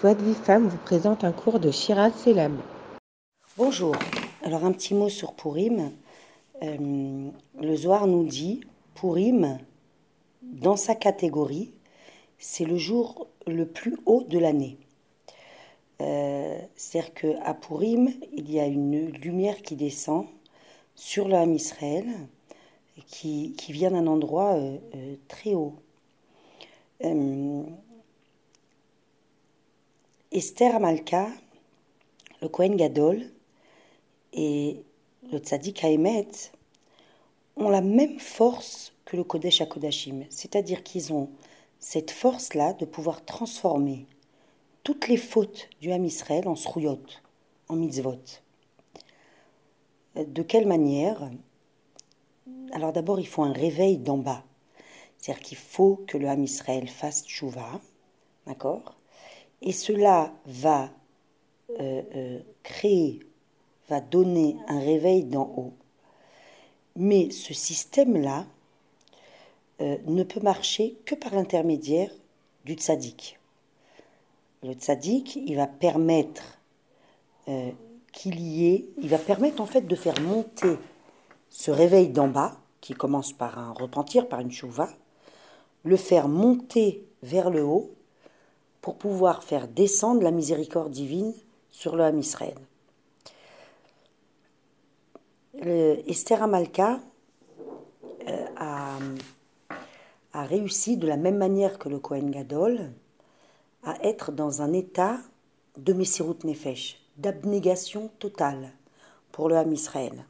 De vie femme vous présente un cours de Shiraz Selam. Bonjour. Alors un petit mot sur Purim. Euh, le Zohar nous dit Purim, dans sa catégorie, c'est le jour le plus haut de l'année. Euh, C'est-à-dire qu'à Purim, il y a une lumière qui descend sur le Ham Israël, qui, qui vient d'un endroit euh, très haut. Esther Amalka, le Kohen Gadol et le Tzadik Haemet ont la même force que le Kodesh HaKodashim, c'est-à-dire qu'ils ont cette force-là de pouvoir transformer toutes les fautes du Ham Israël en srouyot, en mitzvot. De quelle manière? Alors d'abord, il faut un réveil d'en bas. C'est-à-dire qu'il faut que le Ham Israël fasse tchouva, d'accord? Et cela va euh, euh, créer, va donner un réveil d'en haut. Mais ce système-là euh, ne peut marcher que par l'intermédiaire du tzaddik. Le tzaddik, il va permettre qu'il y ait, il va permettre en fait de faire monter ce réveil d'en bas, qui commence par un repentir, par une chouva, le faire monter vers le haut pour pouvoir faire descendre la miséricorde divine sur le Ham Israël. Esther Amalka euh, a, réussi de la même manière que le Kohen Gadol à être dans un état de Messirut Nefesh, d'abnégation totale pour le Ham Israël.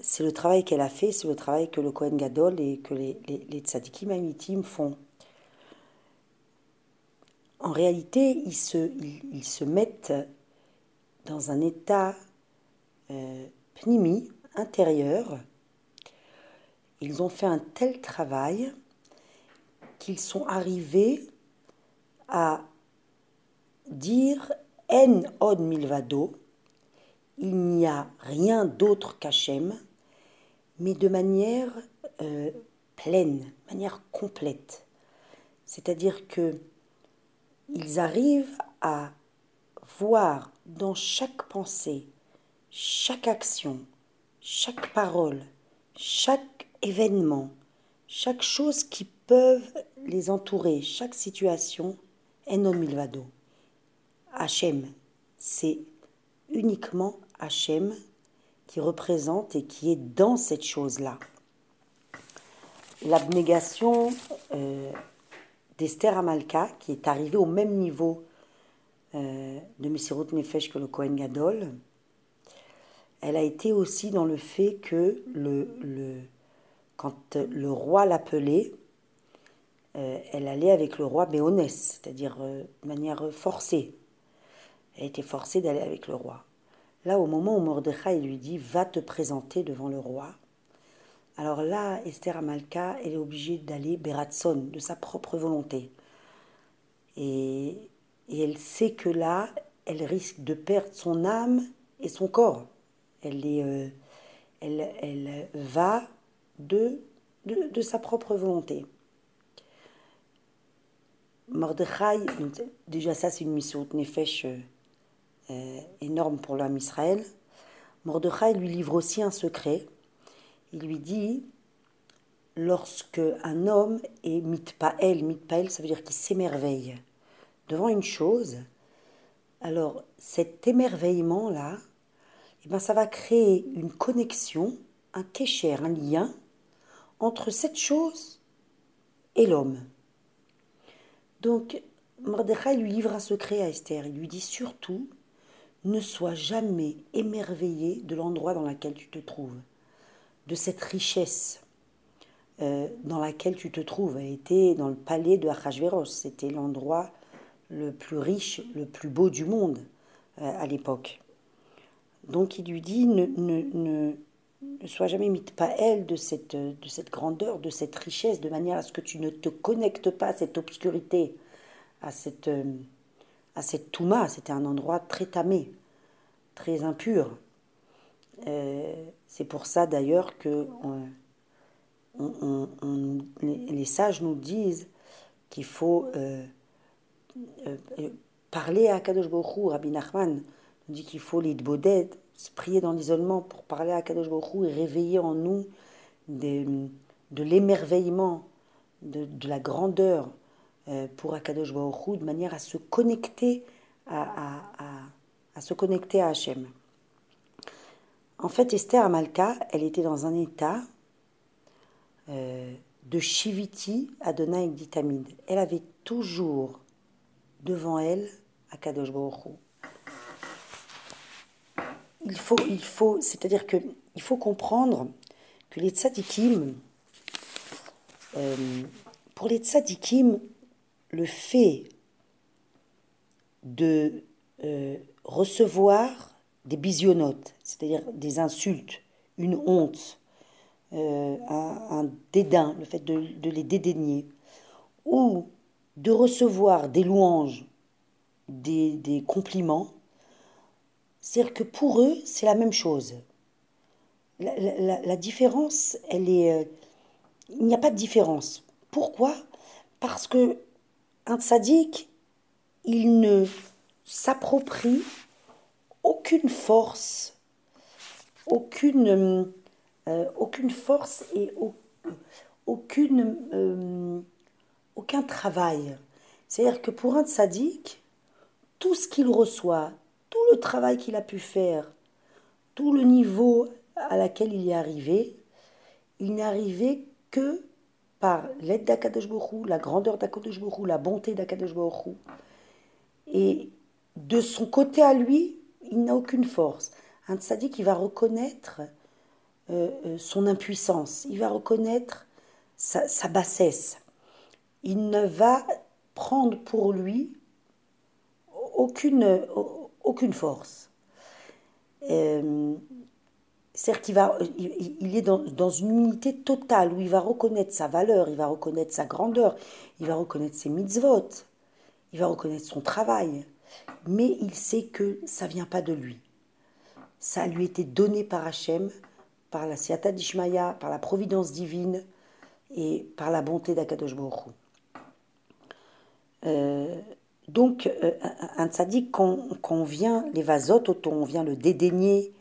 C'est le travail qu'elle a fait, c'est le travail que le Kohen Gadol et que les, les, les font en réalité, ils se, mettent dans un état euh, pnimi, intérieur. Ils ont fait un tel travail qu'ils sont arrivés à dire En od milvado, il n'y a rien d'autre qu'Hachem, mais de manière euh, pleine, manière complète. C'est-à-dire que ils arrivent à voir dans chaque pensée, chaque action, chaque parole, chaque événement, chaque chose qui peuvent les entourer, chaque situation, homme milvado. Hachem, c'est uniquement Hachem qui représente et qui est dans cette chose-là. L'abnégation euh, d'Esther Amalka, qui est arrivée au même niveau euh, de Messirut Nefesh que le Kohen Gadol, elle a été aussi dans le fait que quand le roi l'appelait, euh, elle allait avec le roi Béonès, c'est-à-dire euh, de manière forcée. Elle était forcée d'aller avec le roi. Là, au moment où Mordechai lui dit Va te présenter devant le roi, alors là, Esther Amalka, elle est obligée d'aller Beratson, de sa propre volonté. Et, et, elle sait que là, elle risque de perdre son âme et son corps. Elle, euh, elle, elle va de, de, de, sa propre volonté. Mordechai, déjà ça c'est une mission de Nefesh euh, énorme pour l'homme Israël. Mordechai lui livre aussi un secret il lui dit lorsque un homme est mitpael, mitpael, ça veut dire qu'il s'émerveille devant une chose, alors cet émerveillement-là, eh ben, ça va créer une connexion, un kécher, un lien entre cette chose et l'homme. Donc, Mordechai lui livre un secret à Esther. Il lui dit surtout, ne sois jamais émerveillé de l'endroit dans lequel tu te trouves de cette richesse euh, dans laquelle tu te trouves. Elle était dans le palais de Achashverosh. C'était l'endroit le plus riche, le plus beau du monde euh, à l'époque. Donc il lui dit ne, sois jamais mis pas elle de cette, de cette grandeur, de cette richesse, de manière à ce que tu ne te connectes pas à cette obscurité, à cette, euh, à cette Touma. C'était un endroit très tamé, très impur. Euh, c'est pour ça d'ailleurs que on, les, sages nous disent qu'il faut euh, euh, parler à Kadosh Baruch Rabbi Nachman nous dit qu'il faut les se prier dans l'isolement pour parler à Kadosh Baruch et réveiller en nous de, l'émerveillement, de, la grandeur euh, pour Akadosh Baruch de manière à se connecter à, à, se connecter à Hachem. En fait, Esther Amalka, elle était dans un état euh, de Shiviti Adonai Ditamid. Elle avait toujours devant elle Akadosh Baruch il faut, il faut, c'est-à-dire que il faut comprendre que les tzadikim, euh, pour les tzadikim, le fait de euh, recevoir des bisionotes, c'est-à-dire des insultes, une honte, euh, un, dédain, le fait de, les dédaigner, ou de recevoir des louanges, des compliments, c'est-à-dire que pour eux, c'est la même chose. La, différence. Euh, il n'y a pas de différence. Pourquoi? Parce que un tzaddik, il ne s'approprie aucune force, aucune, euh, force et euh, aucun travail. C'est-à-dire que pour un tzaddik, tout ce qu'il reçoit, tout le travail qu'il a pu faire, tout le niveau à laquelle il est arrivé, il n'est arrivé que par l'aide d'Akadosh la grandeur d'Akadosh la bonté d'Akadosh Et de son côté à lui, il n'a aucune force. Un tzaddik, il va reconnaître euh, euh, son impuissance, il va reconnaître sa, bassesse. Il ne va prendre pour lui aucune, aucune force. Euh, c'est-à-dire qu'il va, il, est dans, une unité totale où il va reconnaître sa valeur, il va reconnaître sa grandeur, il va reconnaître ses mitzvot, il va reconnaître son travail, mais il sait que ça vient pas de lui. Ça lui été donné par Hachem, par la Siata d'Ishmaïa, par la providence divine et par la bonté d'Akadosh Baruch euh, donc, euh, un tzaddik, quand, on vient les vasotes, on vient le dédaigner,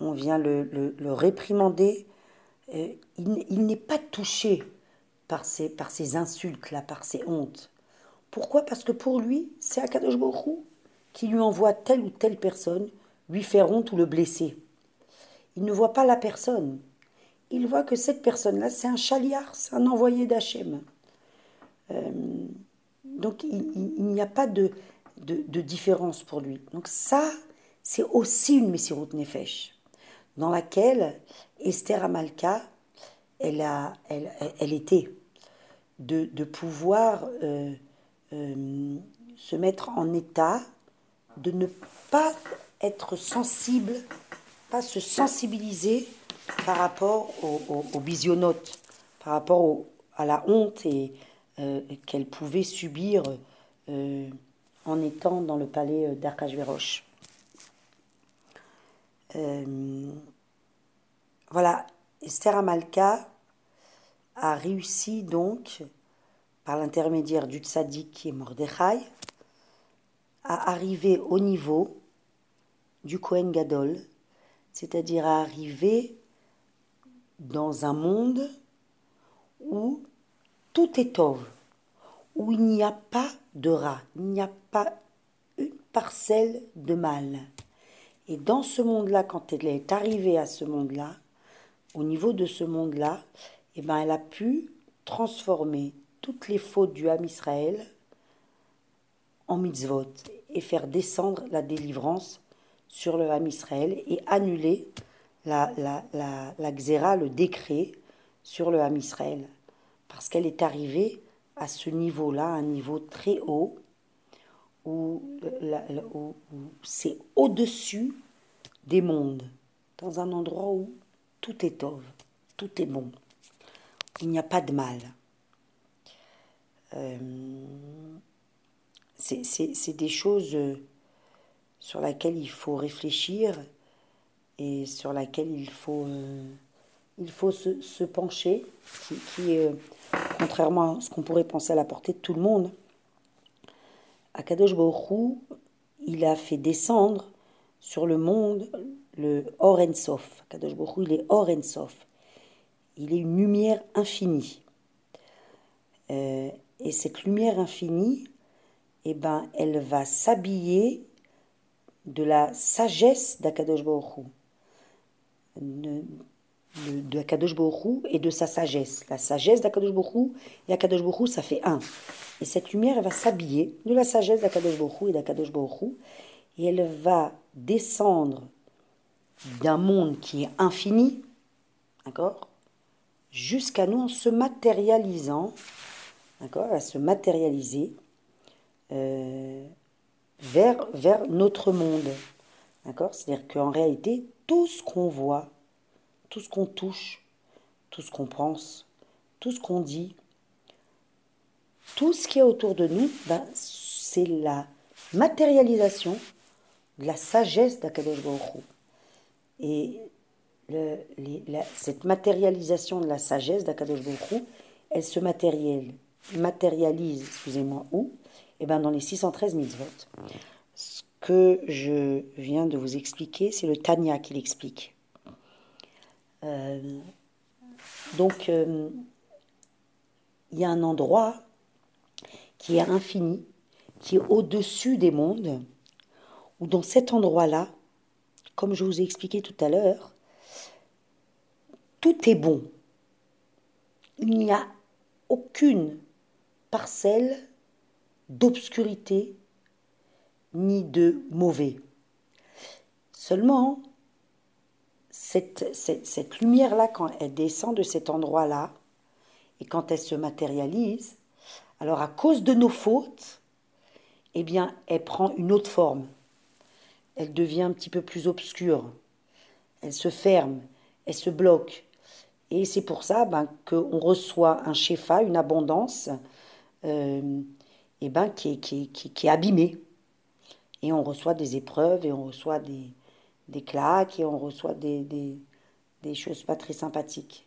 on vient le, réprimander, euh, il, n'est pas touché par ces, par ces insultes-là, par ces hontes. Pourquoi? Parce que pour lui, c'est Akadosh Baruch qui lui envoie telle ou telle personne lui faire honte ou le blesser. Il ne voit pas la personne. Il voit que cette personne-là, c'est un chaliard, c'est un envoyé d'Hachem. Euh, donc il, n'y a pas de, différence pour lui. Donc ça, c'est aussi une Messirut Nefesh, dans laquelle Esther Amalka, elle, a, elle, elle était, de, de pouvoir euh, euh, se mettre en état de ne pas être sensible, pas se sensibiliser par rapport au, au, au par rapport à la honte euh, qu'elle pouvait subir euh, en étant dans le palais d'Arkashverosh. voilà, Esther Amalka a réussi donc, par l'intermédiaire du tzaddik qui est Mordechai, à arriver au niveau du Kohen Gadol, c'est-à-dire à arriver dans un monde où tout est ov, où il n'y a pas de rat, il n'y a pas une parcelle de mal. Et dans ce monde-là, quand elle est arrivée à ce monde-là, au niveau de ce monde-là, eh ben, elle a pu transformer toutes les fautes du Ham Israël en mitzvot et faire descendre la délivrance sur le Ham Israël et annuler la, la, xéra, le décret sur le Ham Israël parce qu'elle est arrivée à ce niveau-là, un niveau très haut, où, c'est au-dessus des mondes, dans un endroit où tout est ov, tout est bon, il n'y a pas de mal. Euh, c'est des choses sur lesquelles il faut réfléchir et sur lesquelles il faut, euh, il faut se, pencher, qui, contrairement à ce qu'on pourrait penser à la portée de tout le monde. Akadosh Baruch il a fait descendre sur le monde le Or Ensof. Akadosh Baruch il est Or Ensof. Il est une lumière infinie. Euh, et cette lumière infinie, eh ben, elle va s'habiller de la sagesse d'Akadosh Baruch de, Akadosh et de sa sagesse. La sagesse d'Akadosh Baruch et Akadosh Baruch ça fait un. Et cette lumière, elle va s'habiller de la sagesse d'Akadosh Baruch et d'Akadosh Baruch et elle va descendre d'un monde qui est infini, d'accord, jusqu'à nous en se matérialisant, d'accord, à se matérialiser euh, vers, vers notre monde, d'accord? C'est-à-dire qu'en réalité, tout ce qu'on voit, tout ce qu'on touche, tout ce qu'on pense, tout ce qu'on dit, tout ce qui est autour de nous, ben, c'est la matérialisation de la sagesse d'Akadosh Baruch Et cette matérialisation de la sagesse d'Akadosh Baruch elle se matérialise, excusez-moi, où Eh bien, dans les 613 mitzvot. Ce que je viens de vous expliquer, c'est le Tanya qui l'explique. Euh, donc, euh, il y a un endroit qui est infini, qui est au-dessus des mondes, où dans cet endroit-là, comme je vous ai expliqué tout à l'heure, tout est bon. Il n'y a aucune parcelle d'obscurité ni de mauvais. Seulement, cette, lumière-là, quand elle descend de cet endroit-là, et quand elle se matérialise, alors à cause de nos fautes, eh bien, elle prend une autre forme. Elle devient un petit peu plus obscure. Elle se ferme, elle se bloque. Et c'est pour ça ben, qu'on reçoit un shefa, une abondance, euh, eh ben, qui, est, qui, qui, est abîmée. Et on reçoit des épreuves, et on reçoit des, des claques, et on reçoit des, des, des choses pas très sympathiques.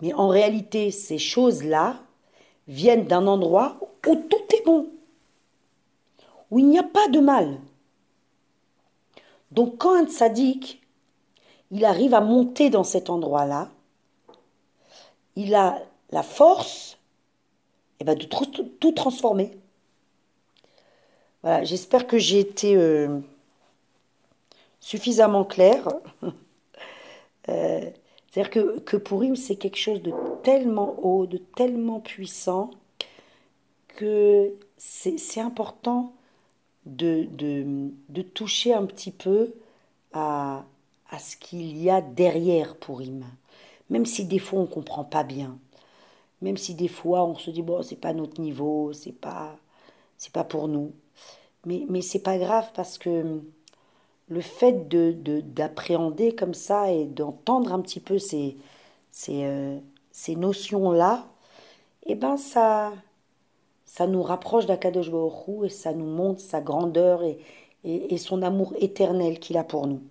Mais en réalité, ces choses-là, viennent d'un endroit où tout est bon, où il n'y a pas de mal. Donc quand un sadique, il arrive à monter dans cet endroit-là, il a la force eh ben, de tout, transformer. Voilà, j'espère que j'ai été euh, suffisamment clair. euh, c'est-à-dire que, que Purim, c'est quelque chose de tellement haut, de tellement puissant, que c'est important de, de, toucher un petit peu à, à ce qu'il y a derrière Purim. Même si des fois on ne comprend pas bien. Même si des fois on se dit, bon, c'est pas notre niveau, c'est pas, c'est pas pour nous. Mais, mais c'est pas grave parce que le fait de, d'appréhender comme ça et d'entendre un petit peu ces, ces, euh, ces notions-là, eh ben ça, ça nous rapproche d'Akadosh Baruch et ça nous montre sa grandeur et, et, son amour éternel qu'il a pour nous.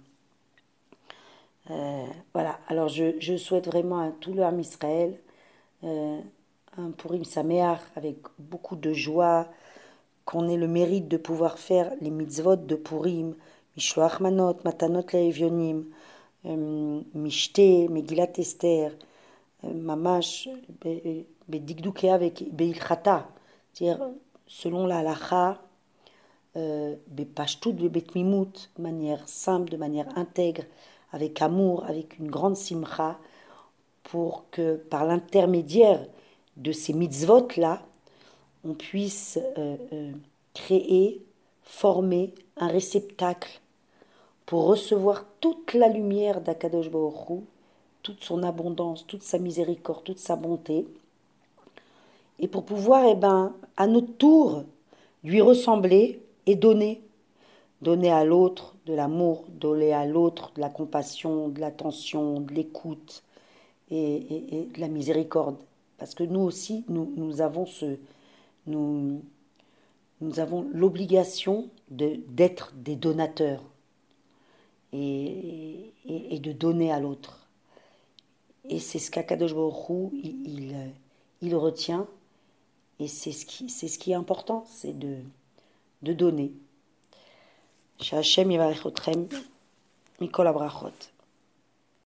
Euh, voilà, alors je, je, souhaite vraiment à tout le Israël euh, un Purim Sameach avec beaucoup de joie, qu'on ait le mérite de pouvoir faire les mitzvot de Purim, Mishloach Manot, Matanot Le'evionim, euh, Mishte, Megilat Esther, euh, Mamash, Bedikdukea avec Beilchata, c'est-à-dire selon la halacha, Bepashtout, Betmimut, de manière simple, de manière intègre, avec amour, avec une grande simcha, pour que par l'intermédiaire de ces mitzvot-là, on puisse euh, euh, créer, former un réceptacle pour recevoir toute la lumière d'Akadosh Baruch toute son abondance, toute sa miséricorde, toute sa bonté, et pour pouvoir, eh ben, à notre tour, lui ressembler et donner. Donner à l'autre de l'amour, donner à l'autre de la compassion, de l'attention, de l'écoute et, de la miséricorde. Parce que nous aussi, nous, nous avons nous, nous avons l'obligation d'être des donateurs et, et, de donner à l'autre. Et c'est ce qu'Akadosh Baruch il, il, retient. Et c'est ce, qui, ce qui est important, c'est de, de donner. Shachem Yivarechotrem Mikol Abrachot.